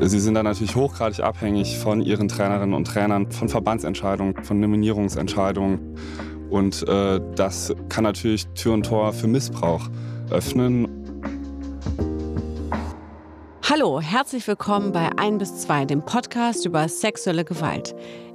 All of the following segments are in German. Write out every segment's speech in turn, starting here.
Sie sind dann natürlich hochgradig abhängig von ihren Trainerinnen und Trainern, von Verbandsentscheidungen, von Nominierungsentscheidungen. Und äh, das kann natürlich Tür und Tor für Missbrauch öffnen. Hallo, herzlich willkommen bei 1 bis 2, dem Podcast über sexuelle Gewalt.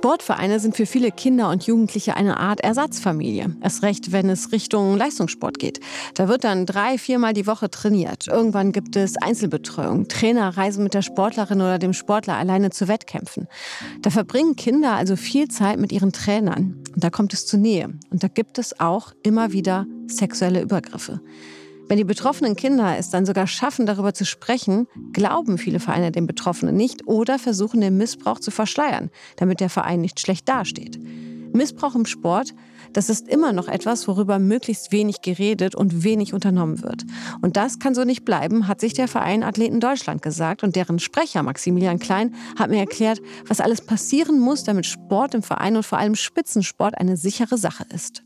Sportvereine sind für viele Kinder und Jugendliche eine Art Ersatzfamilie. Erst recht, wenn es Richtung Leistungssport geht. Da wird dann drei, viermal die Woche trainiert. Irgendwann gibt es Einzelbetreuung. Trainer reisen mit der Sportlerin oder dem Sportler alleine zu Wettkämpfen. Da verbringen Kinder also viel Zeit mit ihren Trainern. Und da kommt es zur Nähe. Und da gibt es auch immer wieder sexuelle Übergriffe. Wenn die betroffenen Kinder es dann sogar schaffen, darüber zu sprechen, glauben viele Vereine den Betroffenen nicht oder versuchen den Missbrauch zu verschleiern, damit der Verein nicht schlecht dasteht. Missbrauch im Sport, das ist immer noch etwas, worüber möglichst wenig geredet und wenig unternommen wird. Und das kann so nicht bleiben, hat sich der Verein Athleten Deutschland gesagt und deren Sprecher Maximilian Klein hat mir erklärt, was alles passieren muss, damit Sport im Verein und vor allem Spitzensport eine sichere Sache ist.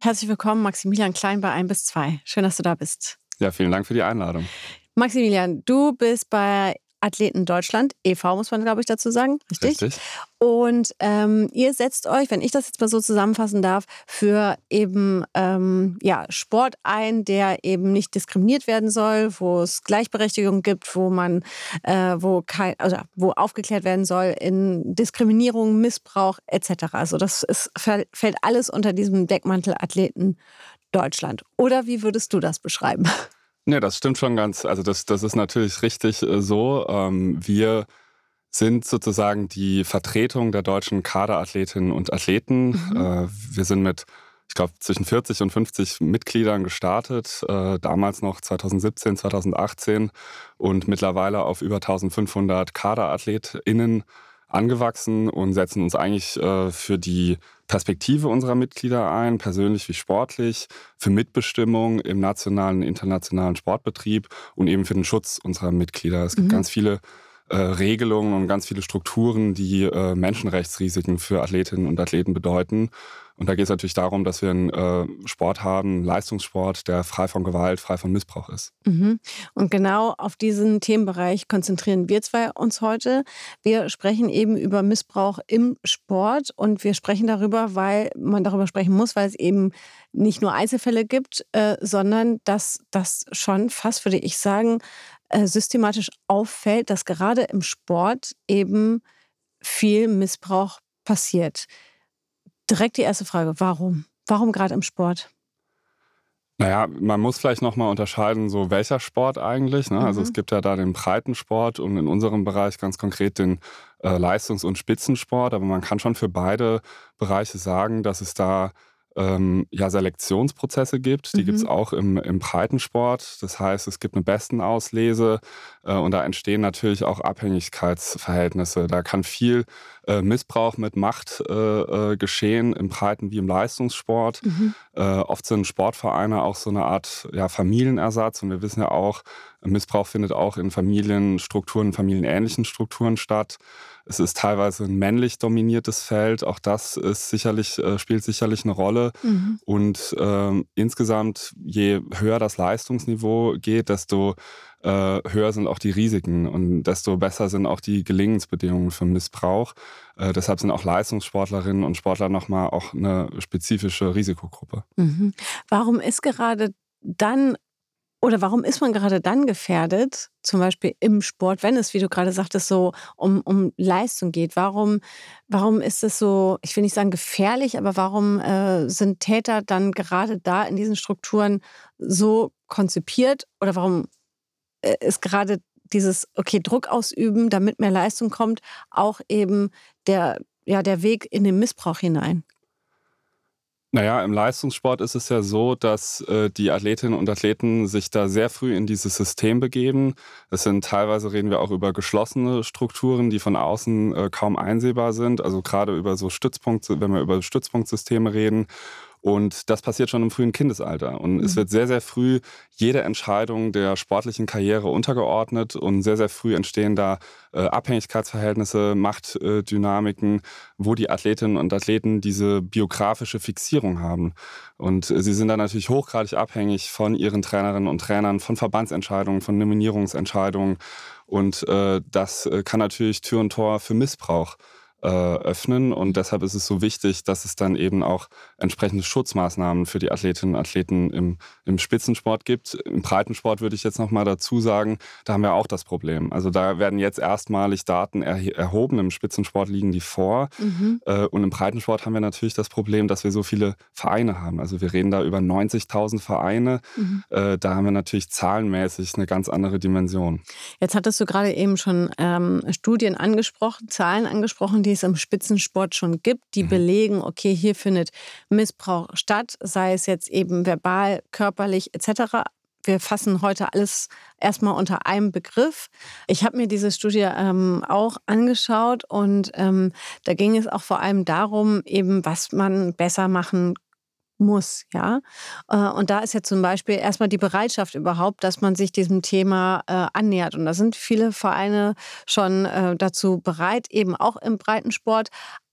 Herzlich willkommen, Maximilian Klein bei 1 bis 2. Schön, dass du da bist. Ja, vielen Dank für die Einladung. Maximilian, du bist bei Athleten Deutschland, e.V. muss man, glaube ich, dazu sagen. Richtig? Richtig. Und ähm, ihr setzt euch, wenn ich das jetzt mal so zusammenfassen darf, für eben ähm, ja, Sport ein, der eben nicht diskriminiert werden soll, wo es Gleichberechtigung gibt, wo man, äh, wo kein, also wo aufgeklärt werden soll in Diskriminierung, Missbrauch etc. Also das ist, fällt alles unter diesem Deckmantel Athleten Deutschland. Oder wie würdest du das beschreiben? Ja, das stimmt schon ganz. Also das, das ist natürlich richtig äh, so. Ähm, wir sind sozusagen die Vertretung der deutschen Kaderathletinnen und Athleten. Mhm. Äh, wir sind mit, ich glaube, zwischen 40 und 50 Mitgliedern gestartet, äh, damals noch 2017, 2018 und mittlerweile auf über 1500 KaderathletInnen angewachsen und setzen uns eigentlich äh, für die Perspektive unserer Mitglieder ein, persönlich wie sportlich, für Mitbestimmung im nationalen, internationalen Sportbetrieb und eben für den Schutz unserer Mitglieder. Es gibt mhm. ganz viele äh, Regelungen und ganz viele Strukturen, die äh, Menschenrechtsrisiken für Athletinnen und Athleten bedeuten. Und da geht es natürlich darum, dass wir einen äh, Sport haben, Leistungssport, der frei von Gewalt, frei von Missbrauch ist. Mhm. Und genau auf diesen Themenbereich konzentrieren wir zwei uns heute. Wir sprechen eben über Missbrauch im Sport und wir sprechen darüber, weil man darüber sprechen muss, weil es eben nicht nur Einzelfälle gibt, äh, sondern dass das schon fast, würde ich sagen, äh, systematisch auffällt, dass gerade im Sport eben viel Missbrauch passiert. Direkt die erste Frage, warum? Warum gerade im Sport? Naja, man muss vielleicht nochmal unterscheiden, so welcher Sport eigentlich. Ne? Mhm. Also es gibt ja da den Breitensport und in unserem Bereich ganz konkret den äh, Leistungs- und Spitzensport. Aber man kann schon für beide Bereiche sagen, dass es da ähm, ja, Selektionsprozesse gibt. Die mhm. gibt es auch im, im Breitensport. Das heißt, es gibt eine Bestenauslese äh, und da entstehen natürlich auch Abhängigkeitsverhältnisse. Da kann viel äh, Missbrauch mit Macht äh, äh geschehen, im Breiten wie im Leistungssport. Mhm. Äh, oft sind Sportvereine auch so eine Art ja, Familienersatz und wir wissen ja auch, Missbrauch findet auch in Familienstrukturen, familienähnlichen Strukturen statt. Es ist teilweise ein männlich dominiertes Feld. Auch das ist sicherlich, spielt sicherlich eine Rolle. Mhm. Und äh, insgesamt, je höher das Leistungsniveau geht, desto höher sind auch die Risiken und desto besser sind auch die Gelingensbedingungen für Missbrauch. Äh, deshalb sind auch Leistungssportlerinnen und Sportler nochmal auch eine spezifische Risikogruppe. Mhm. Warum ist gerade dann oder warum ist man gerade dann gefährdet, zum Beispiel im Sport, wenn es, wie du gerade sagtest, so um, um Leistung geht? Warum, warum ist es so, ich will nicht sagen gefährlich, aber warum äh, sind Täter dann gerade da in diesen Strukturen so konzipiert? Oder warum äh, ist gerade dieses, okay, Druck ausüben, damit mehr Leistung kommt, auch eben der, ja, der Weg in den Missbrauch hinein? Naja, im Leistungssport ist es ja so, dass äh, die Athletinnen und Athleten sich da sehr früh in dieses System begeben. Es sind teilweise reden wir auch über geschlossene Strukturen, die von außen äh, kaum einsehbar sind. Also gerade über so Stützpunkte, wenn wir über Stützpunktsysteme reden. Und das passiert schon im frühen Kindesalter. Und mhm. es wird sehr, sehr früh jede Entscheidung der sportlichen Karriere untergeordnet und sehr, sehr früh entstehen da äh, Abhängigkeitsverhältnisse, Machtdynamiken, wo die Athletinnen und Athleten diese biografische Fixierung haben. Und äh, sie sind dann natürlich hochgradig abhängig von ihren Trainerinnen und Trainern, von Verbandsentscheidungen, von Nominierungsentscheidungen. Und äh, das äh, kann natürlich Tür und Tor für Missbrauch äh, öffnen. Und deshalb ist es so wichtig, dass es dann eben auch entsprechende Schutzmaßnahmen für die Athletinnen und Athleten im, im Spitzensport gibt. Im Breitensport würde ich jetzt nochmal dazu sagen, da haben wir auch das Problem. Also da werden jetzt erstmalig Daten erhoben. Im Spitzensport liegen die vor. Mhm. Äh, und im Breitensport haben wir natürlich das Problem, dass wir so viele Vereine haben. Also wir reden da über 90.000 Vereine. Mhm. Äh, da haben wir natürlich zahlenmäßig eine ganz andere Dimension. Jetzt hattest du gerade eben schon ähm, Studien angesprochen, Zahlen angesprochen, die es im Spitzensport schon gibt, die mhm. belegen, okay, hier findet Missbrauch statt, sei es jetzt eben verbal, körperlich etc. Wir fassen heute alles erstmal unter einem Begriff. Ich habe mir diese Studie ähm, auch angeschaut und ähm, da ging es auch vor allem darum, eben was man besser machen muss, ja. Äh, und da ist ja zum Beispiel erstmal die Bereitschaft überhaupt, dass man sich diesem Thema äh, annähert. Und da sind viele Vereine schon äh, dazu bereit, eben auch im Breitensport.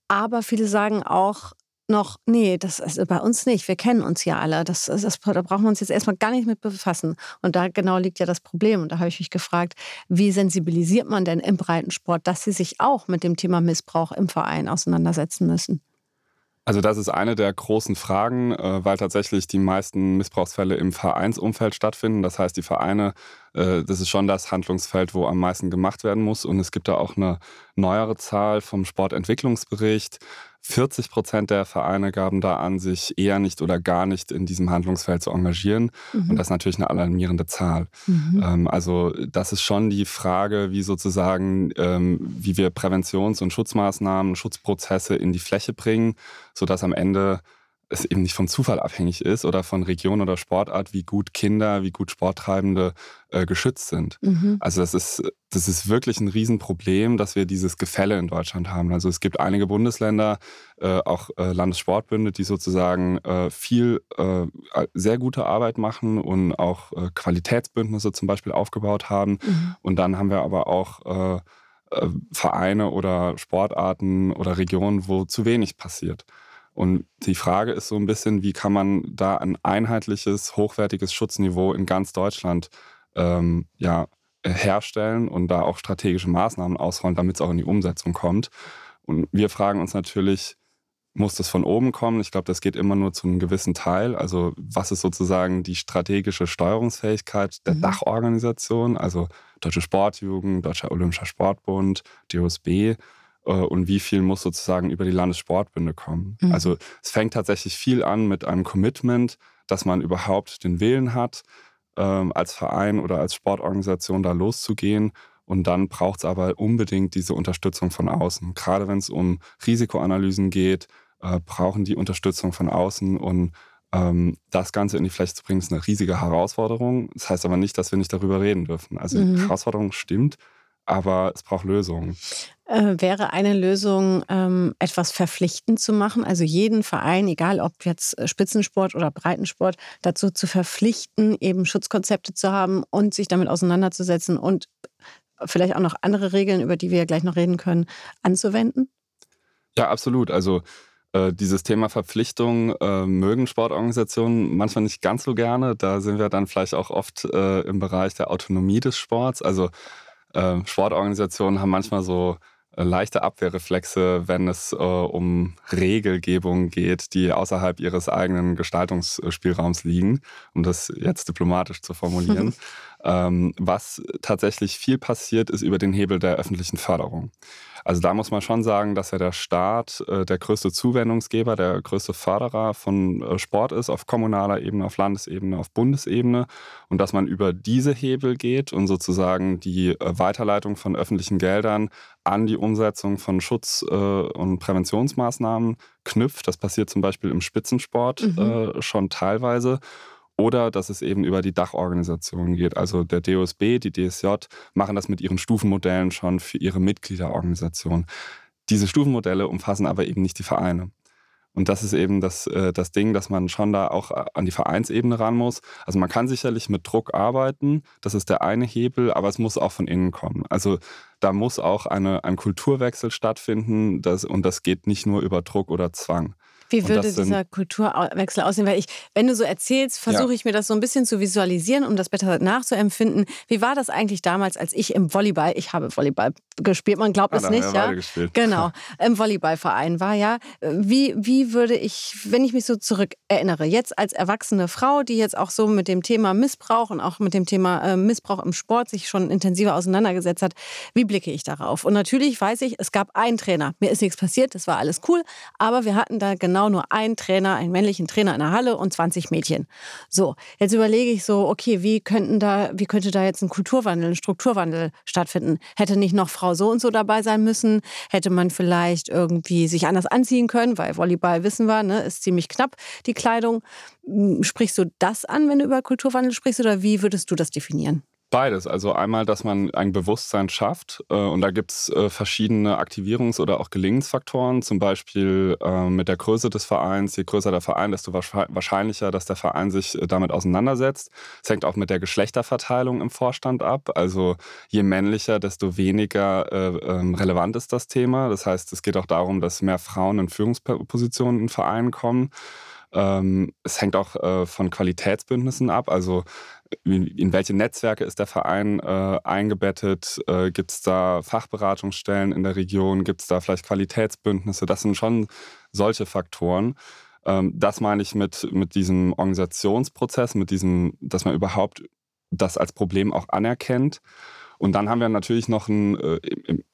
Aber viele sagen auch, noch, nee, das ist bei uns nicht. Wir kennen uns ja alle. Das, das, da brauchen wir uns jetzt erstmal gar nicht mit befassen. Und da genau liegt ja das Problem. Und da habe ich mich gefragt, wie sensibilisiert man denn im Breitensport, dass sie sich auch mit dem Thema Missbrauch im Verein auseinandersetzen müssen? Also das ist eine der großen Fragen, äh, weil tatsächlich die meisten Missbrauchsfälle im Vereinsumfeld stattfinden. Das heißt, die Vereine, äh, das ist schon das Handlungsfeld, wo am meisten gemacht werden muss. Und es gibt da auch eine neuere Zahl vom Sportentwicklungsbericht. 40 Prozent der Vereine gaben da an, sich eher nicht oder gar nicht in diesem Handlungsfeld zu engagieren. Mhm. Und das ist natürlich eine alarmierende Zahl. Mhm. Ähm, also das ist schon die Frage, wie sozusagen, ähm, wie wir Präventions- und Schutzmaßnahmen, Schutzprozesse in die Fläche bringen, sodass am Ende es eben nicht vom Zufall abhängig ist oder von Region oder Sportart, wie gut Kinder, wie gut Sporttreibende äh, geschützt sind. Mhm. Also das ist, das ist wirklich ein Riesenproblem, dass wir dieses Gefälle in Deutschland haben. Also es gibt einige Bundesländer, äh, auch äh, Landessportbünde, die sozusagen äh, viel, äh, sehr gute Arbeit machen und auch äh, Qualitätsbündnisse zum Beispiel aufgebaut haben. Mhm. Und dann haben wir aber auch Vereine oder Sportarten oder Regionen, wo zu wenig passiert. Und die Frage ist so ein bisschen, wie kann man da ein einheitliches, hochwertiges Schutzniveau in ganz Deutschland ähm, ja, herstellen und da auch strategische Maßnahmen ausrollen, damit es auch in die Umsetzung kommt. Und wir fragen uns natürlich, muss das von oben kommen? Ich glaube, das geht immer nur zu einem gewissen Teil. Also was ist sozusagen die strategische Steuerungsfähigkeit der mhm. Dachorganisation, also Deutsche Sportjugend, Deutscher Olympischer Sportbund, DOSB und wie viel muss sozusagen über die Landessportbünde kommen. Mhm. Also es fängt tatsächlich viel an mit einem Commitment, dass man überhaupt den Willen hat, ähm, als Verein oder als Sportorganisation da loszugehen. Und dann braucht es aber unbedingt diese Unterstützung von außen. Gerade wenn es um Risikoanalysen geht, äh, brauchen die Unterstützung von außen und ähm, das Ganze in die Fläche zu bringen, ist eine riesige Herausforderung. Das heißt aber nicht, dass wir nicht darüber reden dürfen. Also mhm. die Herausforderung stimmt, aber es braucht Lösungen. Äh, wäre eine Lösung, ähm, etwas verpflichtend zu machen, also jeden Verein, egal ob jetzt äh, Spitzensport oder Breitensport, dazu zu verpflichten, eben Schutzkonzepte zu haben und sich damit auseinanderzusetzen und vielleicht auch noch andere Regeln, über die wir ja gleich noch reden können, anzuwenden? Ja, absolut. Also äh, dieses Thema Verpflichtung äh, mögen Sportorganisationen manchmal nicht ganz so gerne. Da sind wir dann vielleicht auch oft äh, im Bereich der Autonomie des Sports. Also äh, Sportorganisationen haben manchmal so äh, leichte Abwehrreflexe, wenn es äh, um Regelgebung geht, die außerhalb ihres eigenen Gestaltungsspielraums liegen, um das jetzt diplomatisch zu formulieren. ähm, was tatsächlich viel passiert, ist über den Hebel der öffentlichen Förderung. Also da muss man schon sagen, dass ja der Staat äh, der größte Zuwendungsgeber, der größte Förderer von äh, Sport ist, auf kommunaler Ebene, auf Landesebene, auf Bundesebene. Und dass man über diese Hebel geht und sozusagen die äh, Weiterleitung von öffentlichen Geldern an die Umsetzung von Schutz- äh, und Präventionsmaßnahmen knüpft. Das passiert zum Beispiel im Spitzensport mhm. Äh, schon teilweise oder dass es eben über die Dachorganisation geht. Also der DOSB, die DSJ machen das mit ihren Stufenmodellen schon für ihre Mitgliederorganisation. Diese Stufenmodelle umfassen aber eben nicht die Vereine. Und das ist eben das, äh, das Ding, dass man schon da auch äh, an die Vereinsebene ran muss. Also man kann sicherlich mit Druck arbeiten, das ist der eine Hebel, aber es muss auch von innen kommen. Also da muss auch eine, ein Kulturwechsel stattfinden das, und das geht nicht nur über Druck oder Zwang. Wie würde dieser Kulturwechsel aussehen? Weil ich, wenn du so erzählst, versuche ja. ich mir das so ein bisschen zu visualisieren, um das besser nachzuempfinden. Wie war das eigentlich damals, als ich im Volleyball, ich habe Volleyball gespielt, man glaubt es nicht, ja? Gespielt. Genau, im Volleyballverein war ja. Wie, wie würde ich, wenn ich mich so zurück erinnere, jetzt als erwachsene Frau, die jetzt auch so mit dem Thema Missbrauch und auch mit dem Thema äh, Missbrauch im Sport sich schon intensiver auseinandergesetzt hat, wie blicke ich darauf? Und natürlich weiß ich, es gab einen Trainer. Mir ist nichts passiert, das war alles cool, aber wir hatten da genau nur einen Trainer, einen männlichen Trainer in der Halle und 20 Mädchen. So, jetzt überlege ich so, okay, wie könnten da, wie könnte da jetzt ein Kulturwandel, ein Strukturwandel stattfinden? Hätte nicht noch Frau so und so dabei sein müssen? Hätte man vielleicht irgendwie sich anders anziehen können, weil Volleyball wissen wir, ne, ist ziemlich knapp die Kleidung. Hm, sprichst du das an, wenn du über Kulturwandel sprichst, oder wie würdest du das definieren? Beides. Also einmal, dass man ein Bewusstsein schafft äh, und da gibt es äh, verschiedene Aktivierungs- oder auch Gelingensfaktoren. Zum Beispiel äh, mit der Größe des Vereins. Je größer der Verein, desto wahrscheinlicher, dass der Verein sich damit auseinandersetzt. Es hängt auch mit der Geschlechterverteilung im Vorstand ab. Also je männlicher, desto weniger ähm, relevant ist das Thema. Das heißt, es geht auch darum, dass mehr Frauen in Führungspositionen in Vereinen kommen. Ähm, es hängt auch von Qualitätsbündnissen ab. Also in welche Netzwerke ist der Verein äh, eingebettet? Äh, Gibt es da Fachberatungsstellen in der Region? Gibt es da vielleicht Qualitätsbündnisse? Das sind schon solche Faktoren. Ähm, das meine ich mit, mit diesem Organisationsprozess, mit diesem, dass man überhaupt das als Problem auch anerkennt und dann haben wir natürlich noch ein, äh,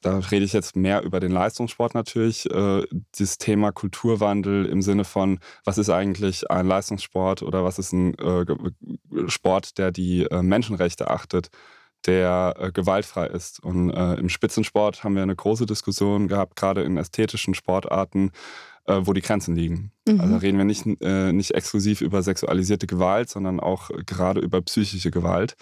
da rede ich jetzt mehr über den Leistungssport natürlich, äh, das Thema Kulturwandel im Sinne von, was ist eigentlich ein Leistungssport oder was ist ein äh, Sport, der die Menschenrechte achtet, der gewaltfrei ist. Und im Spitzensport haben wir eine große Diskussion gehabt, gerade in ästhetischen Sportarten, wo die Grenzen liegen. Mhm. Also reden wir nicht, nicht exklusiv über sexualisierte Gewalt, sondern auch gerade über psychische Gewalt.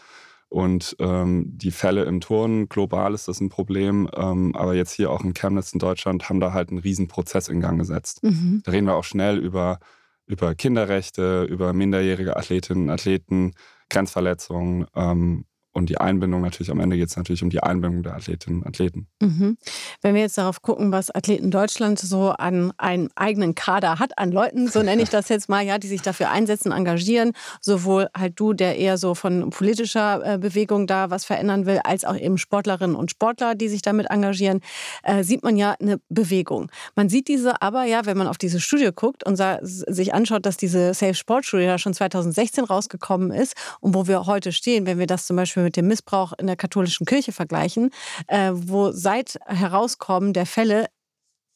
Und ähm, die Fälle im Turnen, global ist das ein Problem, ähm, aber jetzt hier auch in Chemnitz in Deutschland haben da halt einen riesen Prozess in Gang gesetzt. Mhm. Da reden wir auch schnell über, über Kinderrechte, über minderjährige Athletinnen und Athleten, Grenzverletzungen ähm, und die Einbindung natürlich, am Ende geht es natürlich um die Einbindung der Athletinnen und Athleten. Mhm. Wenn wir jetzt darauf gucken, was Athleten Deutschland so an einen eigenen Kader hat, an Leuten, so nenne ich das jetzt mal, ja, die sich dafür einsetzen, engagieren, sowohl halt du, der eher so von politischer äh, Bewegung da was verändern will, als auch eben Sportlerinnen und Sportler, die sich damit engagieren, äh, sieht man ja eine Bewegung. Man sieht diese aber ja, wenn man auf diese Studie guckt und sich anschaut, dass diese Safe Sport Studie ja schon 2016 rausgekommen ist und wo wir heute stehen, wenn wir das zum Beispiel mit dem Missbrauch in der katholischen Kirche vergleichen, äh, wo seit Herauskommen der Fälle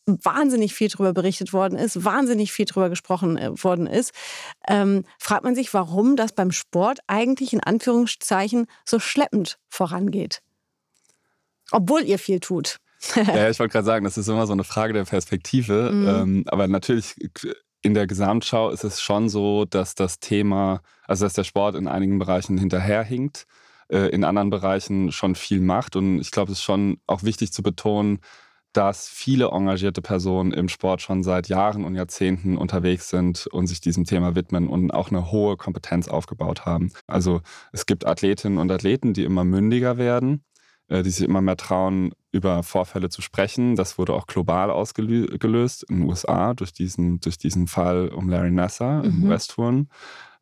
wahnsinnig viel darüber berichtet worden ist, wahnsinnig viel darüber gesprochen äh, worden ist, ähm, fragt man sich, warum das beim Sport eigentlich in Anführungszeichen so schleppend vorangeht. Obwohl ihr viel tut. ja, ich wollte gerade sagen, das ist immer so eine Frage der Perspektive. Mhm. Ähm, aber natürlich in der Gesamtschau ist es schon so, dass das Thema, also dass der Sport in einigen Bereichen hinterherhinkt äh, in anderen Bereichen schon viel macht. Und ich glaube, es ist schon auch wichtig zu betonen, dass viele engagierte Personen im Sport schon seit Jahren und Jahrzehnten unterwegs sind und sich diesem Thema widmen und auch eine hohe Kompetenz aufgebaut haben. Also es gibt Athletinnen und Athleten, die immer mündiger werden, äh, die sich immer mehr trauen, über Vorfälle zu sprechen. Das wurde auch global ausgelöst in den USA durch diesen, durch diesen Fall um Larry Nasser mhm. im Westturn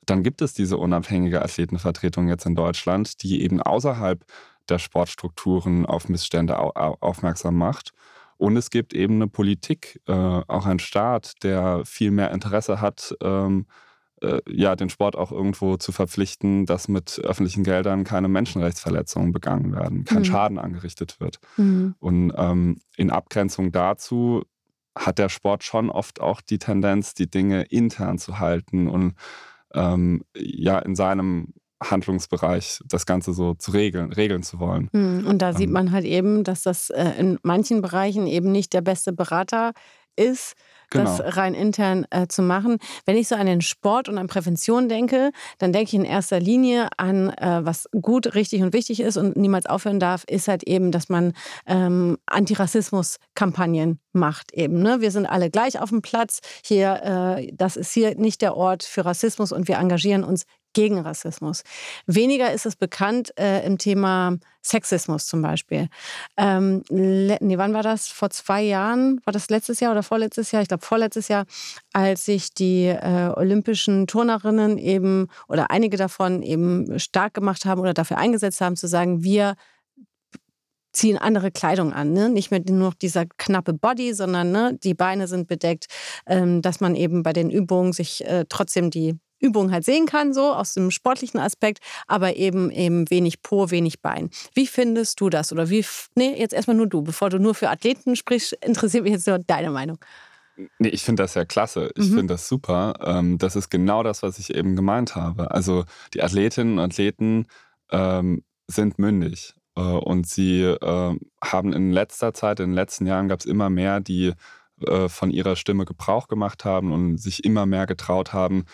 dann gibt es diese unabhängige Athletenvertretung jetzt in Deutschland, die eben außerhalb der Sportstrukturen auf Missstände aufmerksam macht. Und es gibt eben eine Politik, äh, auch ein Staat, der viel mehr Interesse hat, ähm, äh, ja, den Sport auch irgendwo zu verpflichten, dass mit öffentlichen Geldern keine Menschenrechtsverletzungen begangen werden, kein mhm. Schaden angerichtet wird. Mhm. Und ähm, in Abgrenzung dazu hat der Sport schon oft auch die Tendenz, die Dinge intern zu halten und ähm, ja in seinem Handlungsbereich das Ganze so zu regeln, regeln zu wollen. Hm, und da sieht ähm. man halt eben, dass das äh, in manchen Bereichen eben nicht der beste Berater ist, genau. das rein intern äh, zu machen. Wenn ich so an den Sport und an Prävention denke, dann denke ich in erster Linie an, äh, was gut, richtig und wichtig ist und niemals aufhören darf, ist halt eben, dass man ähm, Antirassismus-Kampagnen macht eben. Ne? Wir sind alle gleich auf dem Platz. Hier, äh, das ist hier nicht der Ort für Rassismus und wir engagieren uns gegen Rassismus. Weniger ist es bekannt äh, im Thema Sexismus zum Beispiel. Ähm, nee, wann war das? Vor zwei Jahren? War das letztes Jahr oder vorletztes Jahr? Ich glaube vorletztes Jahr, als sich die äh, olympischen Turnerinnen eben oder einige davon eben stark gemacht haben oder dafür eingesetzt haben, zu sagen, wir ziehen andere Kleidung an, ne? nicht mehr nur dieser knappe Body, sondern ne, die Beine sind bedeckt, ähm, dass man eben bei den Übungen sich äh, trotzdem die Übung halt sehen kann, so aus dem sportlichen Aspekt, aber eben eben wenig Po, wenig Bein. Wie findest du das? Oder wie, nee, jetzt erstmal nur du. Bevor du nur für Athleten sprichst, interessiert mich jetzt nur deine Meinung. Nee, ich finde das ja klasse. Ich mhm. finde das super. Ähm, das ist genau das, was ich eben gemeint habe. Also die Athletinnen und Athleten ähm, sind mündig. Äh, und sie äh, haben in letzter Zeit, in den letzten Jahren gab es immer mehr, die äh, von ihrer Stimme Gebrauch gemacht haben und sich immer mehr getraut haben,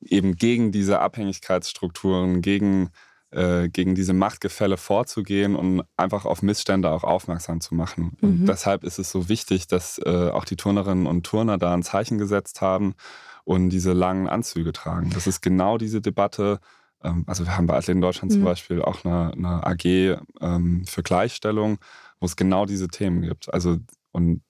eben gegen diese Abhängigkeitsstrukturen, gegen, äh, gegen diese Machtgefälle vorzugehen und einfach auf Missstände auch aufmerksam zu machen. Mhm. Und deshalb ist es so wichtig, dass äh, auch die Turnerinnen und Turner da ein Zeichen gesetzt haben und diese langen Anzüge tragen. Das ist genau diese Debatte. Ähm, also wir haben bei Athleten Deutschland mhm. zum Beispiel auch eine, eine AG ähm, für Gleichstellung, wo es genau diese Themen gibt. Also und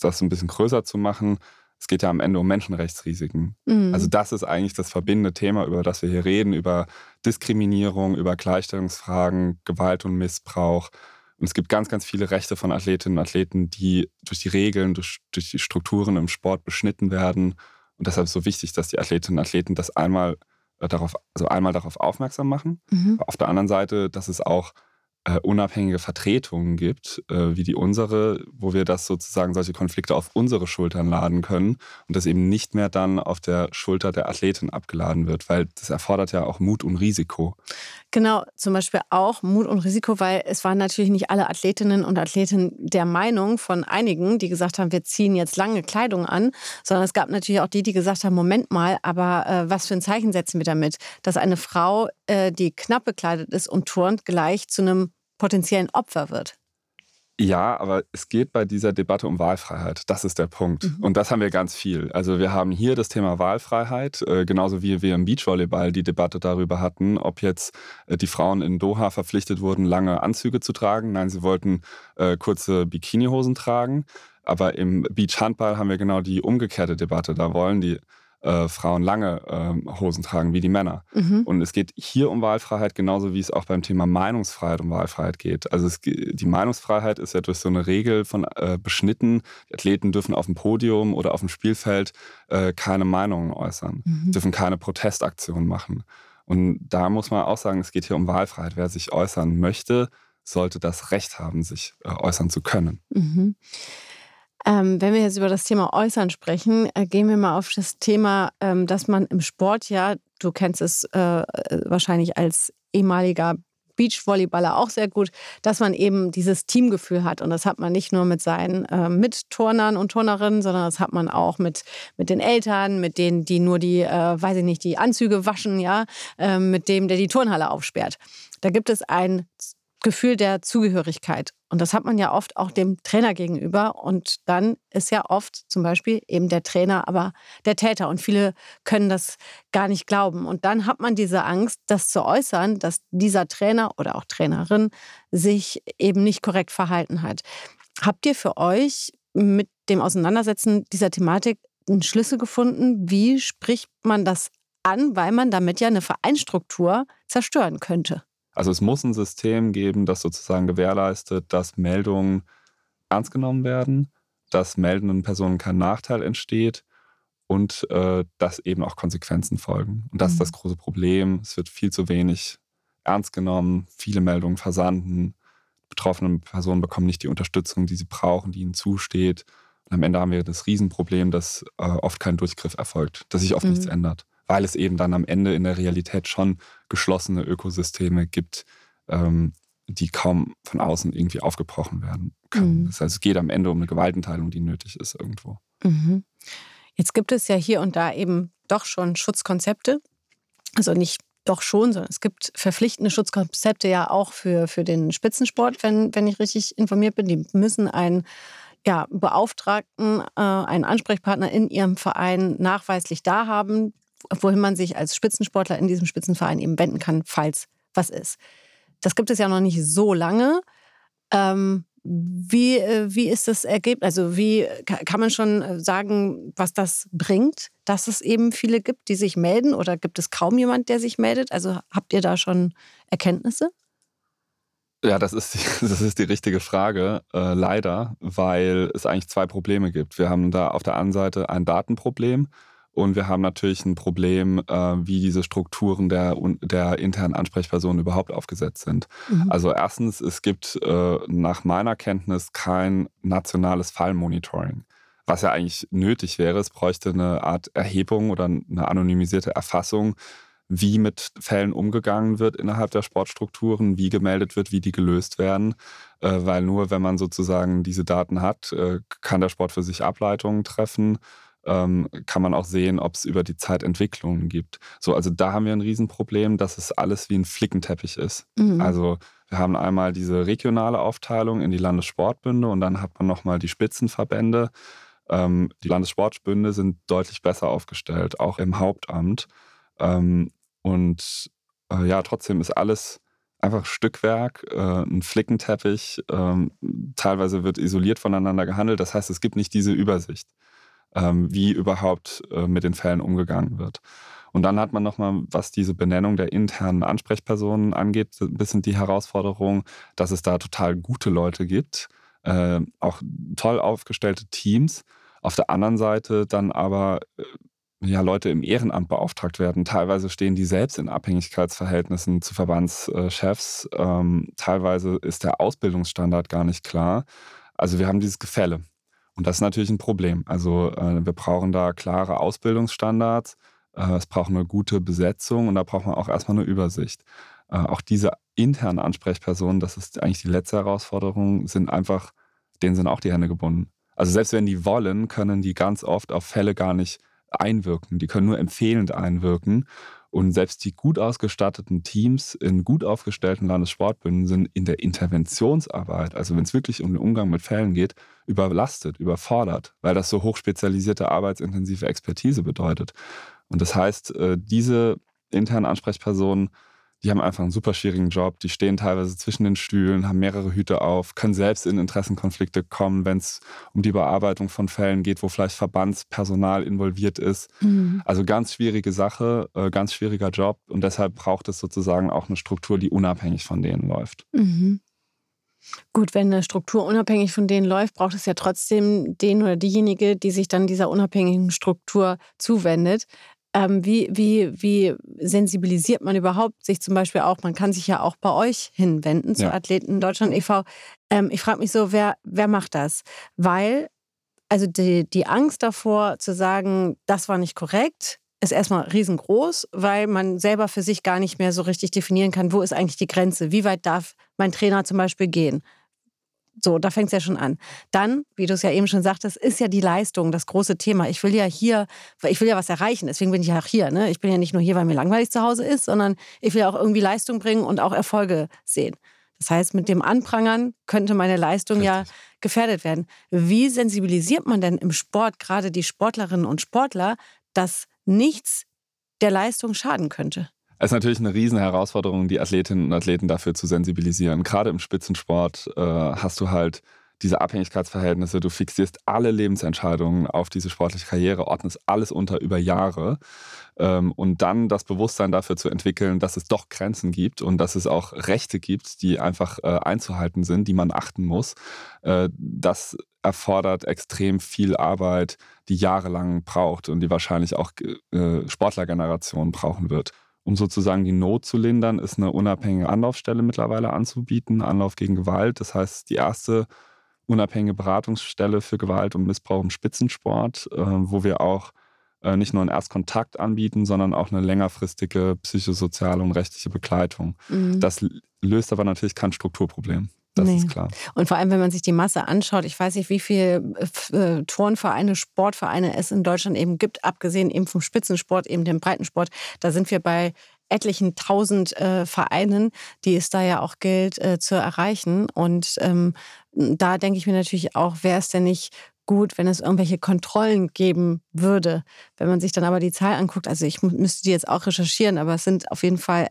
das ein bisschen größer zu machen, es geht ja am Ende um Menschenrechtsrisiken. Mhm. Also das ist eigentlich das verbindende Thema, über das wir hier reden, über Diskriminierung, über Gleichstellungsfragen, Gewalt und Missbrauch. Und es gibt ganz, ganz viele Rechte von Athletinnen und Athleten, die durch die Regeln, durch, durch die Strukturen im Sport beschnitten werden. Und deshalb ist es so wichtig, dass die Athletinnen und Athleten das einmal äh, darauf, also einmal darauf aufmerksam machen. Mhm. Auf der anderen Seite, dass es auch äh, unabhängige Vertretungen gibt, äh, wie die unsere, wo wir das sozusagen solche Konflikte auf unsere Schultern laden können und das eben nicht mehr dann auf der Schulter der Athletin abgeladen wird, weil das erfordert ja auch Mut und Risiko. Genau, zum Beispiel auch Mut und Risiko, weil es waren natürlich nicht alle Athletinnen und Athleten der Meinung von einigen, die gesagt haben, wir ziehen jetzt lange Kleidung an, sondern es gab natürlich auch die, die gesagt haben, Moment mal, aber äh, was für ein Zeichen setzen wir damit, dass eine Frau, äh, die knapp bekleidet ist und turnt, gleich zu einem potenziellen Opfer wird. Ja, aber es geht bei dieser Debatte um Wahlfreiheit. Das ist der Punkt. Mhm. Und das haben wir ganz viel. Also wir haben hier das Thema Wahlfreiheit, äh, genauso wie wir im Beachvolleyball die Debatte darüber hatten, ob jetzt äh, die Frauen in Doha verpflichtet wurden, lange Anzüge zu tragen. Nein, sie wollten äh, kurze Bikinihosen tragen. Aber im Beachhandball haben wir genau die umgekehrte Debatte. Da wollen die äh, Frauen lange äh, Hosen tragen wie die Männer. Mhm. Und es geht hier um Wahlfreiheit genauso wie es auch beim Thema Meinungsfreiheit um Wahlfreiheit geht. Also es, die Meinungsfreiheit ist ja durch so eine Regel von äh, beschnitten. Die Athleten dürfen auf dem Podium oder auf dem Spielfeld äh, keine Meinungen äußern, mhm. dürfen keine Protestaktionen machen. Und da muss man auch sagen, es geht hier um Wahlfreiheit. Wer sich äußern möchte, sollte das Recht haben, sich äh, äußern zu können. Mhm. Ähm, wenn wir jetzt über das Thema Äußern sprechen, äh, gehen wir mal auf das Thema, ähm, dass man im Sport ja, du kennst es äh, wahrscheinlich als ehemaliger Beachvolleyballer auch sehr gut, dass man eben dieses Teamgefühl hat. Und das hat man nicht nur mit seinen äh, Mitturnern und Turnerinnen, sondern das hat man auch mit, mit den Eltern, mit denen, die nur die, äh, weiß ich nicht, die Anzüge waschen, ja, äh, mit dem, der die Turnhalle aufsperrt. Da gibt es ein Gefühl der Zugehörigkeit. Und das hat man ja oft auch dem Trainer gegenüber. Und dann ist ja oft zum Beispiel eben der Trainer, aber der Täter. Und viele können das gar nicht glauben. Und dann hat man diese Angst, das zu äußern, dass dieser Trainer oder auch Trainerin sich eben nicht korrekt verhalten hat. Habt ihr für euch mit dem Auseinandersetzen dieser Thematik einen Schlüssel gefunden? Wie spricht man das an, weil man damit ja eine Vereinsstruktur zerstören könnte? Also es muss ein System geben, das sozusagen gewährleistet, dass Meldungen ernst genommen werden, dass meldenden Personen kein Nachteil entsteht und äh, dass eben auch Konsequenzen folgen. Und das mhm. ist das große Problem. Es wird viel zu wenig ernst genommen, viele Meldungen versanden. Betroffene Personen bekommen nicht die Unterstützung, die sie brauchen, die ihnen zusteht. Und am Ende haben wir das Riesenproblem, dass äh, oft kein Durchgriff erfolgt, dass sich oft mhm. nichts ändert weil es eben dann am Ende in der Realität schon geschlossene Ökosysteme gibt, ähm, die kaum von außen irgendwie aufgebrochen werden können. Mhm. Das heißt, es geht am Ende um eine Gewaltenteilung, die nötig ist irgendwo. Mhm. Jetzt gibt es ja hier und da eben doch schon Schutzkonzepte. Also nicht doch schon, sondern es gibt verpflichtende Schutzkonzepte ja auch für, für den Spitzensport, wenn, wenn ich richtig informiert bin. Die müssen einen ja, Beauftragten, äh, einen Ansprechpartner in ihrem Verein nachweislich da haben, wohin man sich als Spitzensportler in diesem Spitzenverein eben wenden kann, falls was ist. Das gibt es ja noch nicht so lange. Ähm, wie, äh, wie ist das Ergebnis? Also wie kann man schon äh, sagen, was das bringt, dass es eben viele gibt, die sich melden oder gibt es kaum jemand, der sich meldet? Also habt ihr da schon Erkenntnisse? Ja, das ist, die, das ist die richtige Frage, äh, leider, weil es eigentlich zwei Probleme gibt. Wir haben da auf der einen Seite ein Datenproblem und wir haben natürlich ein Problem, äh, wie diese Strukturen der, der internen Ansprechpersonen überhaupt aufgesetzt sind. Mhm. Also erstens, es gibt äh, nach meiner Kenntnis kein nationales Fallmonitoring. Was ja eigentlich nötig wäre, es bräuchte eine Art Erhebung oder eine anonymisierte Erfassung, wie mit Fällen umgegangen wird innerhalb der Sportstrukturen, wie gemeldet wird, wie die gelöst werden. Äh, weil nur wenn man sozusagen diese Daten hat, äh, kann der Sport für sich Ableitungen treffen ähm, kann man auch sehen, ob es über die Zeit Entwicklungen gibt. So, also da haben wir ein Riesenproblem, dass es alles wie ein Flickenteppich ist. Mhm. Also wir haben einmal diese regionale Aufteilung in die Landessportbünde und dann hat man nochmal die Spitzenverbände. Ähm, die Landessportbünde sind deutlich besser aufgestellt, auch im Hauptamt. Ähm, und äh, ja, trotzdem ist alles einfach Stückwerk, äh, ein Flickenteppich. Ähm, teilweise wird isoliert voneinander gehandelt. Das heißt, es gibt nicht diese Übersicht ähm, wie überhaupt äh, mit den Fällen umgegangen wird. Und dann hat man nochmal, was diese Benennung der internen Ansprechpersonen angeht, ein bisschen die Herausforderung, dass es da total gute Leute gibt, äh, auch toll aufgestellte Teams. Auf der anderen Seite dann aber äh, ja, Leute im Ehrenamt beauftragt werden. Teilweise stehen die selbst in Abhängigkeitsverhältnissen zu Verbandschefs. Ähm, teilweise ist der Ausbildungsstandard gar nicht klar. Also wir haben dieses Gefälle. Und das ist natürlich ein Problem. Also äh, wir brauchen da klare Ausbildungsstandards, äh, es braucht eine gute Besetzung und da braucht man auch erstmal eine Übersicht. Äh, auch diese internen Ansprechpersonen, das ist eigentlich die letzte Herausforderung, sind einfach, denen sind auch die Hände gebunden. Also selbst wenn die wollen, können die ganz oft auf Fälle gar nicht einwirken. Die können nur empfehlend einwirken. Und selbst die gut ausgestatteten Teams in gut aufgestellten Landessportbünden sind in der Interventionsarbeit, also wenn es wirklich um den Umgang mit Fällen geht, überlastet, überfordert, weil das so hochspezialisierte, arbeitsintensive Expertise bedeutet. Und das heißt, äh, diese internen Ansprechpersonen die haben einfach einen super schwierigen Job, die stehen teilweise zwischen den Stühlen, haben mehrere Hüte auf, können selbst in Interessenkonflikte kommen, wenn es um die Bearbeitung von Fällen geht, wo vielleicht Verbandspersonal involviert ist. Mhm. Also ganz schwierige Sache, äh, ganz schwieriger Job und deshalb braucht es sozusagen auch eine Struktur, die unabhängig von denen läuft. Mhm. Gut, wenn eine Struktur unabhängig von denen läuft, braucht es ja trotzdem den oder diejenige, die sich dann dieser unabhängigen Struktur zuwendet. Ähm, wie, wie, wie sensibilisiert man überhaupt sich zum Beispiel auch? Man kann sich ja auch bei euch hinwenden zu ja. Athleten Deutschland e.V. Ähm, ich frage mich so, wer, wer macht das? Weil, also die, die Angst davor zu sagen, das war nicht korrekt, ist erstmal riesengroß, weil man selber für sich gar nicht mehr so richtig definieren kann, wo ist eigentlich die Grenze? Wie weit darf mein Trainer zum Beispiel gehen? So, da fängt es ja schon an. Dann, wie du es ja eben schon sagtest, ist ja die Leistung das große Thema. Ich will ja hier, ich will ja was erreichen, deswegen bin ich ja auch hier. Ne? Ich bin ja nicht nur hier, weil mir langweilig zu Hause ist, sondern ich will ja auch irgendwie Leistung bringen und auch Erfolge sehen. Das heißt, mit dem Anprangern könnte meine Leistung Richtig. ja gefährdet werden. Wie sensibilisiert man denn im Sport gerade die Sportlerinnen und Sportler, dass nichts der Leistung schaden könnte? Es ist natürlich eine riesen Herausforderung, die Athletinnen und Athleten dafür zu sensibilisieren. Gerade im Spitzensport äh, hast du halt diese Abhängigkeitsverhältnisse, du fixierst alle Lebensentscheidungen auf diese sportliche Karriere, ordnest alles unter über Jahre ähm, und dann das Bewusstsein dafür zu entwickeln, dass es doch Grenzen gibt und dass es auch Rechte gibt, die einfach äh, einzuhalten sind, die man achten muss, äh, das erfordert extrem viel Arbeit, die jahrelang braucht und die wahrscheinlich auch äh, Sportlergenerationen brauchen wird. Um sozusagen die Not zu lindern, ist eine unabhängige Anlaufstelle mittlerweile anzubieten, Anlauf gegen Gewalt. Das heißt, die erste unabhängige Beratungsstelle für Gewalt und Missbrauch im Spitzensport, äh, wo wir auch äh, nicht nur einen Erstkontakt anbieten, sondern auch eine längerfristige psychosoziale und rechtliche Begleitung. Mhm. Das löst aber natürlich kein Strukturproblem. Das nee. ist klar. Und vor allem, wenn man sich die Masse anschaut, ich weiß nicht, wie viele äh, Turnvereine, Sportvereine es in Deutschland eben gibt, abgesehen eben vom Spitzensport, eben dem Breitensport. Da sind wir bei etlichen tausend äh, Vereinen, die es da ja auch gilt äh, zu erreichen. Und ähm, da denke ich mir natürlich auch, wäre es denn nicht gut, wenn es irgendwelche Kontrollen geben würde. Wenn man sich dann aber die Zahl anguckt, also ich müsste die jetzt auch recherchieren, aber es sind auf jeden Fall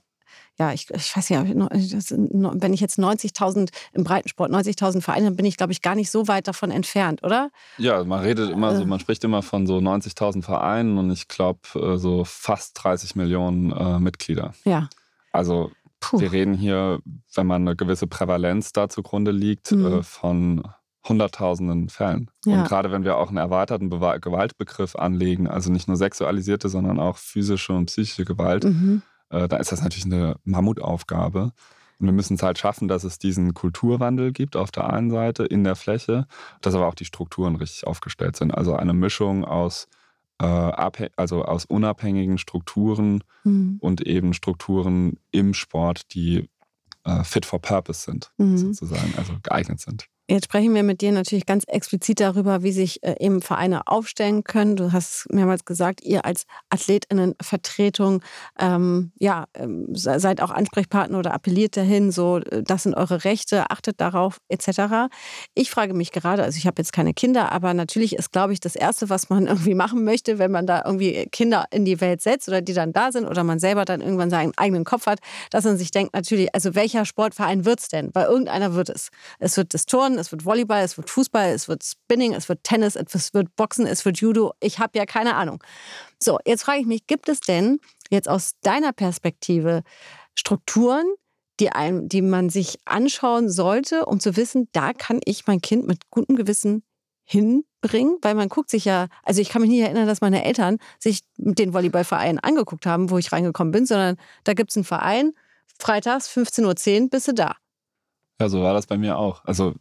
ja, ich, ich weiß ja, wenn ich jetzt 90.000 im Breitensport, 90.000 Vereine, dann bin ich, glaube ich, gar nicht so weit davon entfernt, oder? Ja, man redet immer so, äh. man spricht immer von so 90.000 Vereinen und ich glaube äh, so fast 30 Millionen äh, Mitglieder. Ja. Also Puh. wir reden hier, wenn man eine gewisse Prävalenz da zugrunde liegt, mhm. äh, von Hunderttausenden Fällen. Ja. Und gerade wenn wir auch einen erweiterten Be Gewaltbegriff anlegen, also nicht nur sexualisierte, sondern auch physische und psychische Gewalt, mhm äh, da ist das natürlich eine Mammutaufgabe. Und wir müssen es halt schaffen, dass es diesen Kulturwandel gibt auf der einen Seite in der Fläche, dass aber auch die Strukturen richtig aufgestellt sind. Also eine Mischung aus, äh, also aus unabhängigen Strukturen mhm. und eben Strukturen im Sport, die äh, fit for purpose sind, mhm. sozusagen, also geeignet sind. Jetzt sprechen wir mit dir natürlich ganz explizit darüber, wie sich äh, eben Vereine aufstellen können. Du hast mehrmals gesagt, ihr als Athletinnenvertretung ähm, ja, ähm, seid auch Ansprechpartner oder appelliert dahin, so äh, das sind eure Rechte, achtet darauf etc. Ich frage mich gerade, also ich habe jetzt keine Kinder, aber natürlich ist, glaube ich, das Erste, was man irgendwie machen möchte, wenn man da irgendwie Kinder in die Welt setzt oder die dann da sind oder man selber dann irgendwann seinen eigenen Kopf hat, dass man sich denkt, natürlich, also welcher Sportverein wird es denn? Weil irgendeiner wird es. Es wird das Turnen, es wird Volleyball, es wird Fußball, es wird Spinning, es wird Tennis, es wird Boxen, es wird Judo. Ich habe ja keine Ahnung. So, jetzt frage ich mich, gibt es denn jetzt aus deiner Perspektive Strukturen, die, einem, die man sich anschauen sollte, um zu wissen, da kann ich mein Kind mit gutem Gewissen hinbringen? Weil man guckt sich ja, also ich kann mich nicht erinnern, dass meine Eltern sich den Volleyballverein angeguckt haben, wo ich reingekommen bin, sondern da gibt es einen Verein, freitags 15.10 Uhr bist du da. Ja, so war das bei mir auch. Also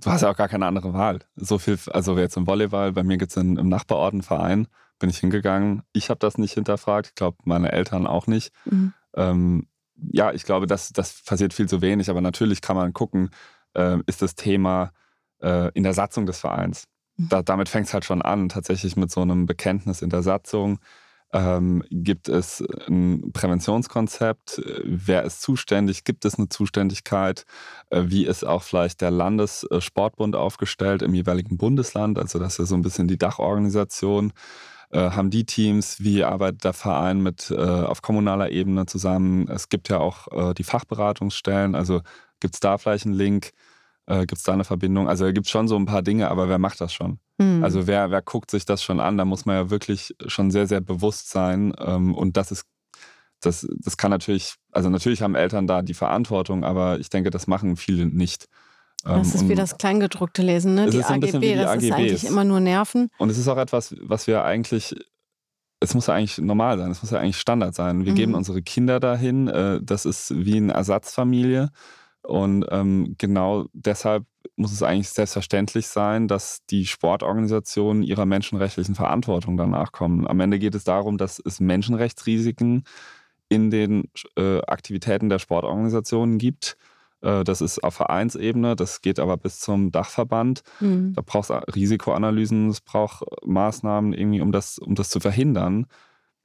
du hast ja auch gar keine andere Wahl. So viel, also jetzt im Volleyball, bei mir gibt es im Nachbarort einen Verein, bin ich hingegangen. Ich habe das nicht hinterfragt, ich glaube, meine Eltern auch nicht. Mhm. Ähm, ja, ich glaube, das, das passiert viel zu wenig, aber natürlich kann man gucken, äh, ist das Thema äh, in der Satzung des Vereins. Mhm. Da, damit fängt es halt schon an, tatsächlich mit so einem Bekenntnis in der Satzung ähm, gibt es ein Präventionskonzept? Wer ist zuständig? Gibt es eine Zuständigkeit? Äh, wie ist auch vielleicht der Landessportbund aufgestellt im jeweiligen Bundesland? Also das ist ja so ein bisschen die Dachorganisation. Äh, haben die Teams? Wie arbeitet der Verein mit äh, auf kommunaler Ebene zusammen? Es gibt ja auch äh, die Fachberatungsstellen. Also gibt es da vielleicht einen Link? Äh, gibt es da eine Verbindung? Also gibt es schon so ein paar Dinge, aber wer macht das schon? Mhm. Also wer, wer guckt sich das schon an? Da muss man ja wirklich schon sehr, sehr bewusst sein. Ähm, und das ist, das, das kann natürlich, also natürlich haben Eltern da die Verantwortung, aber ich denke, das machen viele nicht. Das ähm, ist wie das Kleingedruckte lesen, ne? Die AGB, die das AGBs. ist eigentlich immer nur Nerven. Und es ist auch etwas, was wir eigentlich es muss ja eigentlich normal sein, es muss ja eigentlich Standard sein. Wir mhm. geben unsere Kinder dahin, äh, das ist wie eine Ersatzfamilie. Und ähm, genau deshalb muss es eigentlich selbstverständlich sein, dass die Sportorganisationen ihrer menschenrechtlichen Verantwortung danach kommen. Am Ende geht es darum, dass es Menschenrechtsrisiken in den äh, Aktivitäten der Sportorganisationen gibt. Äh, das ist auf Vereinsebene, das geht aber bis zum Dachverband. Mhm. Da braucht es Risikoanalysen, es braucht Maßnahmen irgendwie, um das, um das zu verhindern.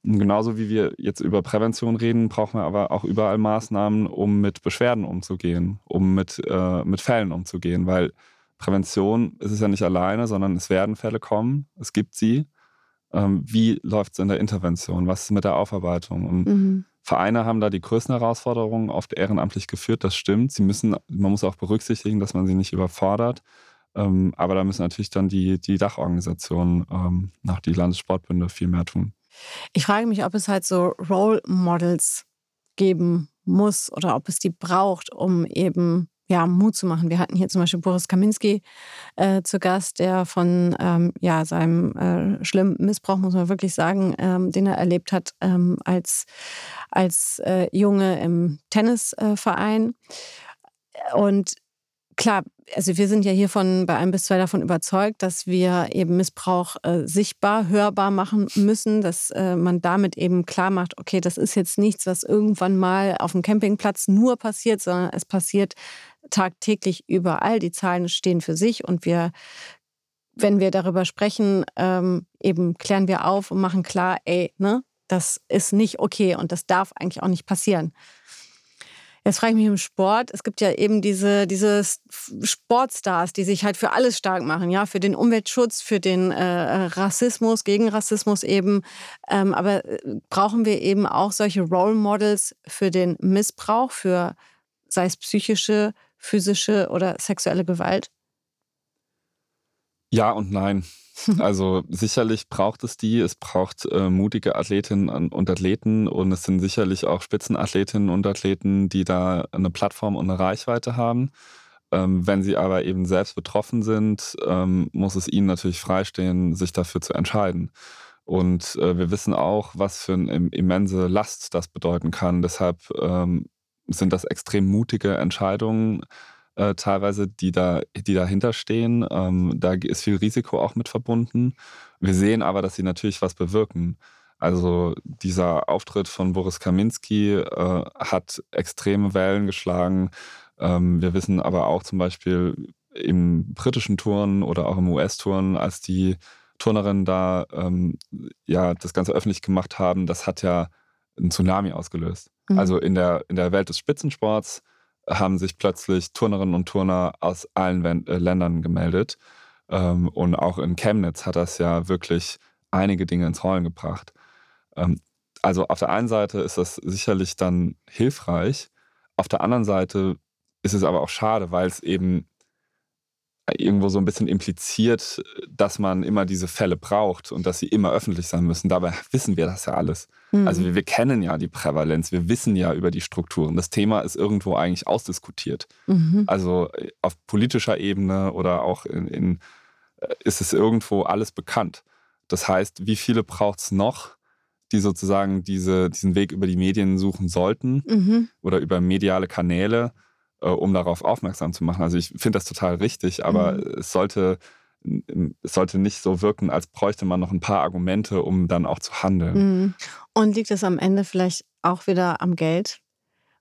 Genauso wie wir jetzt über Prävention reden, brauchen wir aber auch überall Maßnahmen, um mit Beschwerden umzugehen, um mit, äh, mit Fällen umzugehen. Weil Prävention ist es ja nicht alleine, sondern es werden Fälle kommen, es gibt sie. Ähm, wie läuft es in der Intervention? Was ist mit der Aufarbeitung? Und mhm. Vereine haben da die größten Herausforderungen oft ehrenamtlich geführt, das stimmt. Sie müssen, man muss auch berücksichtigen, dass man sie nicht überfordert. Ähm, aber da müssen natürlich dann die, die Dachorganisationen ähm, nach die Landessportbünde viel mehr tun. Ich frage mich, ob es halt so Role Models geben muss oder ob es die braucht, um eben ja, Mut zu machen. Wir hatten hier zum Beispiel Boris Kaminski äh, zu Gast, der von ähm, ja, seinem äh, schlimmen Missbrauch, muss man wirklich sagen, ähm, den er erlebt hat ähm, als, als äh, Junge im Tennisverein. Und klar, also wir sind ja hier von bei einem bis zwei davon überzeugt, dass wir eben Missbrauch äh, sichtbar, hörbar machen müssen, dass äh, man damit eben klar macht, okay, das ist jetzt nichts, was irgendwann mal auf dem Campingplatz nur passiert, sondern es passiert tagtäglich überall. Die Zahlen stehen für sich und wir, wenn wir darüber sprechen, ähm, eben klären wir auf und machen klar, ey, ne, das ist nicht okay und das darf eigentlich auch nicht passieren. Jetzt frage ich mich im Sport. Es gibt ja eben diese, diese Sportstars, die sich halt für alles stark machen, ja, für den Umweltschutz, für den äh, Rassismus, gegen Rassismus eben. Ähm, aber äh, brauchen wir eben auch solche Role Models für den Missbrauch, für sei es psychische, physische oder sexuelle Gewalt? Ja und nein. Also sicherlich braucht es die. Es braucht äh, mutige Athletinnen und Athleten und es sind sicherlich auch Spitzenathletinnen und Athleten, die da eine Plattform und eine Reichweite haben. Ähm, wenn sie aber eben selbst betroffen sind, ähm, muss es ihnen natürlich freistehen, sich dafür zu entscheiden. Und äh, wir wissen auch, was für eine immense Last das bedeuten kann. Deshalb ähm, sind das extrem mutige Entscheidungen äh, teilweise, die, da, die dahinter stehen. Ähm, da ist viel Risiko auch mit verbunden. Wir sehen aber, dass sie natürlich was bewirken. Also dieser Auftritt von Boris Kaminski äh, hat extreme Wellen geschlagen. Ähm, wir wissen aber auch zum Beispiel im britischen Touren oder auch im US-Touren, als die Turnerinnen da ähm, ja das Ganze öffentlich gemacht haben, das hat ja einen Tsunami ausgelöst. Mhm. Also in der, in der Welt des Spitzensports haben sich plötzlich Turnerinnen und Turner aus allen äh, Ländern gemeldet. Ähm, und auch in Chemnitz hat das ja wirklich einige Dinge ins Rollen gebracht. Ähm, also auf der einen Seite ist das sicherlich dann hilfreich, auf der anderen Seite ist es aber auch schade, weil es eben irgendwo so ein bisschen impliziert, dass man immer diese Fälle braucht und dass sie immer öffentlich sein müssen. Dabei wissen wir das ja alles. Mhm. Also wir, wir, kennen ja die Prävalenz, wir wissen ja über die Strukturen. Das Thema ist irgendwo eigentlich ausdiskutiert. Mhm. Also äh, auf politischer Ebene oder auch in, in, äh, ist es irgendwo alles bekannt. Das heißt, wie viele braucht es noch, die sozusagen diese, diesen Weg über die Medien suchen sollten mhm. oder über mediale Kanäle? Äh, um darauf aufmerksam zu machen. Also ich finde das total richtig, aber mhm. es sollte es sollte nicht so wirken, als bräuchte man noch ein paar Argumente, um dann auch zu handeln. Mhm. Und liegt es am Ende vielleicht auch wieder am Geld?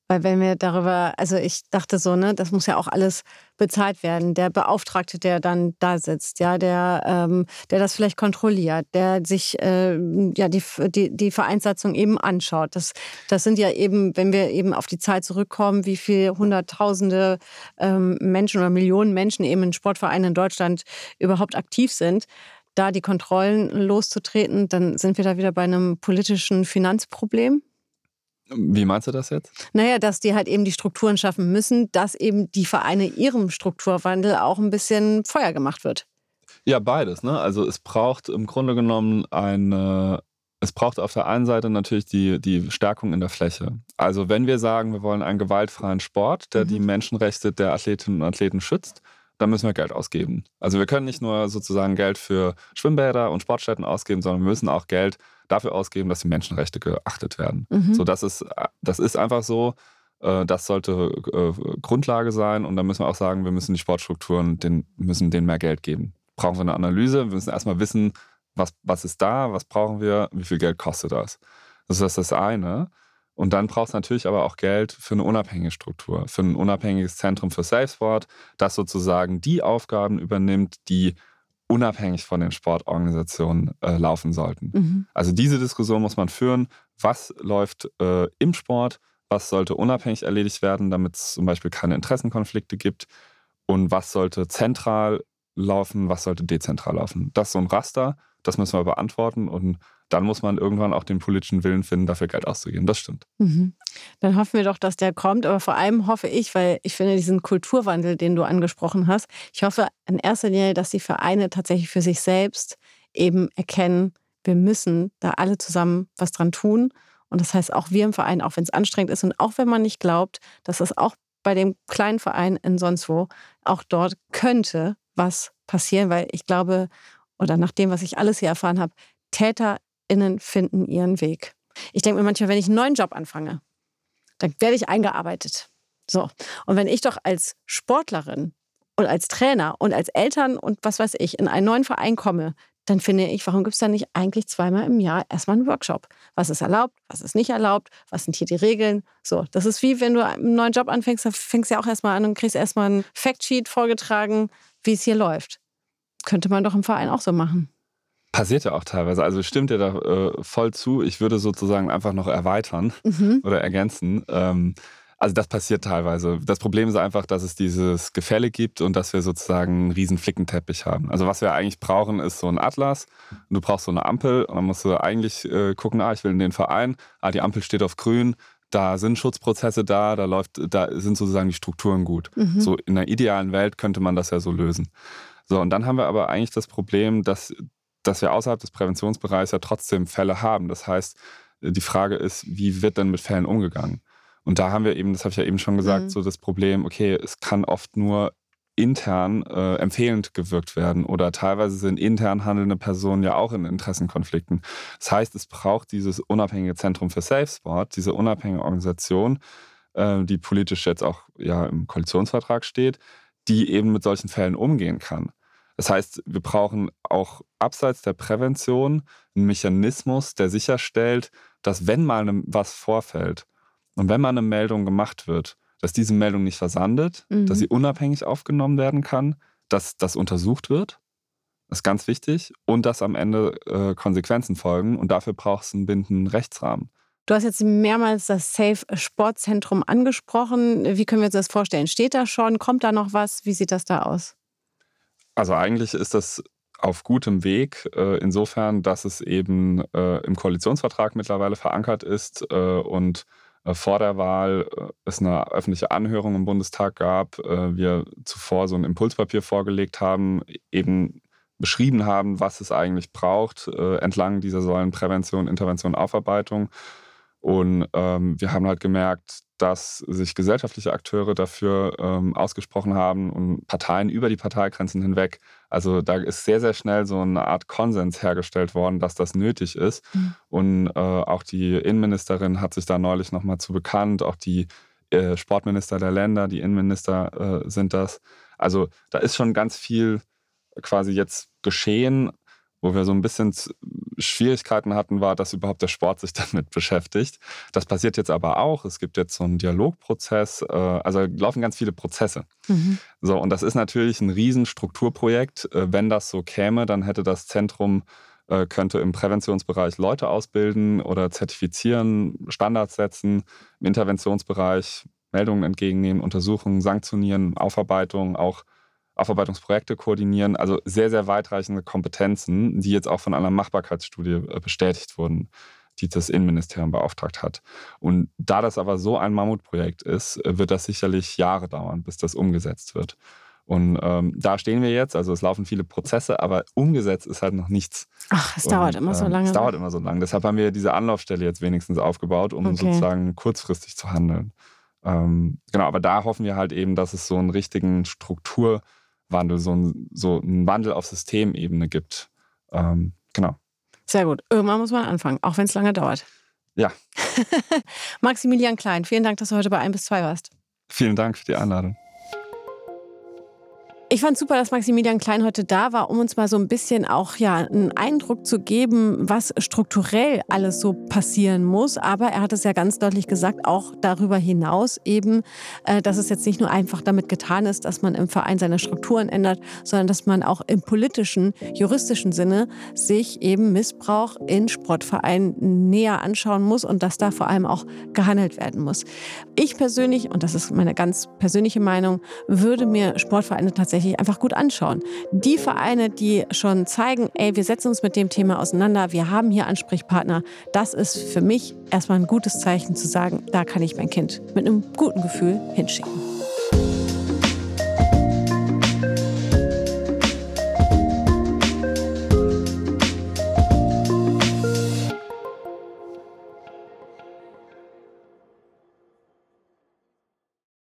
Weil wenn wir darüber, also ich dachte so, ne, das muss ja auch alles bezahlt werden. Der Beauftragte, der dann da sitzt, ja, der, ähm, der das vielleicht kontrolliert, der sich äh, ja die, die, die Vereinssatzung eben anschaut. Das, das sind ja eben, wenn wir eben auf die Zahl zurückkommen, wie viele Hunderttausende ähm, Menschen oder Millionen Menschen eben in Sportvereinen in Deutschland überhaupt aktiv sind da die Kontrollen loszutreten, dann sind wir da wieder bei einem politischen Finanzproblem. Wie meinst du das jetzt? Naja, dass die halt eben die Strukturen schaffen müssen, dass eben die Vereine ihrem Strukturwandel auch ein bisschen Feuer gemacht wird. Ja, beides. Ne? Also es braucht im Grunde genommen eine, es braucht auf der einen Seite natürlich die, die Stärkung in der Fläche. Also wenn wir sagen, wir wollen einen gewaltfreien Sport, der mhm. die Menschenrechte der Athletinnen und Athleten schützt, dann müssen wir Geld ausgeben. Also wir können nicht nur sozusagen Geld für Schwimmbäder und Sportstätten ausgeben, sondern wir müssen auch Geld dafür ausgeben, dass die Menschenrechte geachtet werden. Mhm. So, das ist, das ist einfach so. Äh, das sollte äh, Grundlage sein und dann müssen wir auch sagen, wir müssen die Sportstrukturen, den, müssen denen mehr Geld geben. Brauchen wir eine Analyse? Wir müssen erstmal wissen, was, was ist da, was brauchen wir, wie viel Geld kostet das. Das ist das eine. Und dann braucht es natürlich aber auch Geld für eine unabhängige Struktur, für ein unabhängiges Zentrum für Safe Sport, das sozusagen die Aufgaben übernimmt, die unabhängig von den Sportorganisationen äh, laufen sollten. Mhm. Also diese Diskussion muss man führen. Was läuft äh, im Sport? Was sollte unabhängig erledigt werden, damit es zum Beispiel keine Interessenkonflikte gibt? Und was sollte zentral laufen? Was sollte dezentral laufen? Das ist so ein Raster. Das müssen wir beantworten. Und dann muss man irgendwann auch den politischen Willen finden, dafür Geld auszugeben. Das stimmt. Mhm. Dann hoffen wir doch, dass der kommt. Aber vor allem hoffe ich, weil ich finde diesen Kulturwandel, den du angesprochen hast, ich hoffe in erster Linie, dass die Vereine tatsächlich für sich selbst eben erkennen, wir müssen da alle zusammen was dran tun. Und das heißt auch wir im Verein, auch wenn es anstrengend ist und auch wenn man nicht glaubt, dass das auch bei dem kleinen Verein in sonst wo, auch dort könnte was passieren, weil ich glaube, oder nach dem, was ich alles hier erfahren habe, Täter innen finden ihren Weg. Ich denke mir manchmal, wenn ich einen neuen Job anfange, dann werde ich eingearbeitet. So. Und wenn ich doch als Sportlerin und als Trainer und als Eltern und was weiß ich in einen neuen Verein komme, dann finde ich, warum gibt es da nicht eigentlich zweimal im Jahr erstmal einen Workshop? Was ist erlaubt, was ist nicht erlaubt, was sind hier die Regeln? So, das ist wie wenn du einen neuen Job anfängst, dann fängst du ja auch erstmal an und kriegst erstmal ein Factsheet vorgetragen, wie es hier läuft. Könnte man doch im Verein auch so machen. Passiert ja auch teilweise. Also stimmt dir da äh, voll zu. Ich würde sozusagen einfach noch erweitern mhm. oder ergänzen. Ähm, also das passiert teilweise. Das Problem ist einfach, dass es dieses Gefälle gibt und dass wir sozusagen einen riesen Flickenteppich haben. Also was wir eigentlich brauchen, ist so ein Atlas. Du brauchst so eine Ampel und dann musst du eigentlich äh, gucken, ah, ich will in den Verein, ah, die Ampel steht auf grün, da sind Schutzprozesse da, da läuft, da sind sozusagen die Strukturen gut. Mhm. So in einer idealen Welt könnte man das ja so lösen. So, und dann haben wir aber eigentlich das Problem, dass, dass wir außerhalb des Präventionsbereichs ja trotzdem Fälle haben. Das heißt, die Frage ist, wie wird denn mit Fällen umgegangen? Und da haben wir eben, das habe ich ja eben schon gesagt, mhm. so das Problem, okay, es kann oft nur intern äh, empfehlend gewirkt werden oder teilweise sind intern handelnde Personen ja auch in Interessenkonflikten. Das heißt, es braucht dieses unabhängige Zentrum für Safe Sport, diese unabhängige Organisation, äh, die politisch jetzt auch ja im Koalitionsvertrag steht, die eben mit solchen Fällen umgehen kann. Das heißt, wir brauchen auch abseits der Prävention einen Mechanismus, der sicherstellt, dass wenn mal was vorfällt, und wenn mal eine Meldung gemacht wird, dass diese Meldung nicht versandet, mhm. dass sie unabhängig aufgenommen werden kann, dass das untersucht wird, das ist ganz wichtig, und dass am Ende äh, Konsequenzen folgen. Und dafür braucht es einen bindenden Rechtsrahmen. Du hast jetzt mehrmals das Safe Sportzentrum angesprochen. Wie können wir uns das vorstellen? Steht da schon? Kommt da noch was? Wie sieht das da aus? Also eigentlich ist das auf gutem Weg, äh, insofern, dass es eben äh, im Koalitionsvertrag mittlerweile verankert ist äh, und äh, vor der Wahl äh, es eine öffentliche Anhörung im Bundestag gab, äh, wir zuvor so ein Impulspapier vorgelegt haben, eben beschrieben haben, was es eigentlich braucht entlang dieser Säulen Prävention, Intervention, Aufarbeitung. Und ähm, wir haben halt gemerkt, dass sich gesellschaftliche Akteure dafür ähm, ausgesprochen haben und Parteien über die Parteigrenzen hinweg. Also da ist sehr, sehr schnell so eine Art Konsens hergestellt worden, dass das nötig ist. Mhm. Und äh, auch die Innenministerin hat sich da neulich nochmal zu bekannt, auch die äh, Sportminister der Länder, die Innenminister äh, sind das. Also da ist schon ganz viel quasi jetzt geschehen. Wo wir so ein bisschen Schwierigkeiten hatten, war, dass überhaupt der Sport sich damit beschäftigt. Das passiert jetzt aber auch. Es gibt jetzt so einen Dialogprozess. Äh, also laufen ganz viele Prozesse. Mhm. So, und das ist natürlich ein Riesenstrukturprojekt. Äh, wenn das so käme, dann hätte das Zentrum äh, könnte im Präventionsbereich Leute ausbilden oder zertifizieren, Standards setzen, im Interventionsbereich Meldungen entgegennehmen, Untersuchungen, sanktionieren, Aufarbeitung, auch Aufarbeitungsprojekte koordinieren. Also sehr, sehr weitreichende Kompetenzen, die jetzt auch von einer Machbarkeitsstudie äh, bestätigt wurden, die das Innenministerium beauftragt hat. Und da das aber so ein Mammutprojekt ist, äh, wird das sicherlich Jahre dauern, bis das umgesetzt wird. Und ähm, da stehen wir jetzt, also es laufen viele Prozesse, aber umgesetzt ist halt noch nichts. Ach, es dauert immer so ähm, lange. Es dauert immer so lange. Deshalb haben wir diese Anlaufstelle jetzt wenigstens aufgebaut, um okay. sozusagen kurzfristig zu handeln. Ähm, genau, aber da hoffen wir halt eben, dass es so einen richtigen Struktur- Wandel, so ein, so ein Wandel auf Systemebene gibt. Ähm, genau. Sehr gut. Irgendwann muss man anfangen, auch wenn es lange dauert. Ja. Maximilian Klein, vielen Dank, dass du heute bei 1 bis 2 warst. Vielen Dank für die Einladung. Ich fand super, dass Maximilian Klein heute da war, um uns mal so ein bisschen auch ja einen Eindruck zu geben, was strukturell alles so passieren muss. Aber er hat es ja ganz deutlich gesagt, auch darüber hinaus eben, äh, dass es jetzt nicht nur einfach damit getan ist, dass man im Verein seine Strukturen ändert, sondern dass man auch im politischen, juristischen Sinne sich eben Missbrauch in Sportvereinen näher anschauen muss und dass da vor allem auch gehandelt werden muss. Ich persönlich, und das ist meine ganz persönliche Meinung, würde mir Sportvereine tatsächlich tatsächlich einfach gut anschauen. Die Vereine, die schon zeigen, ey, wir setzen uns mit dem Thema auseinander, wir haben hier Ansprechpartner, das ist für mich erstmal ein gutes Zeichen zu sagen, da kann ich mein Kind mit einem guten Gefühl hinschicken.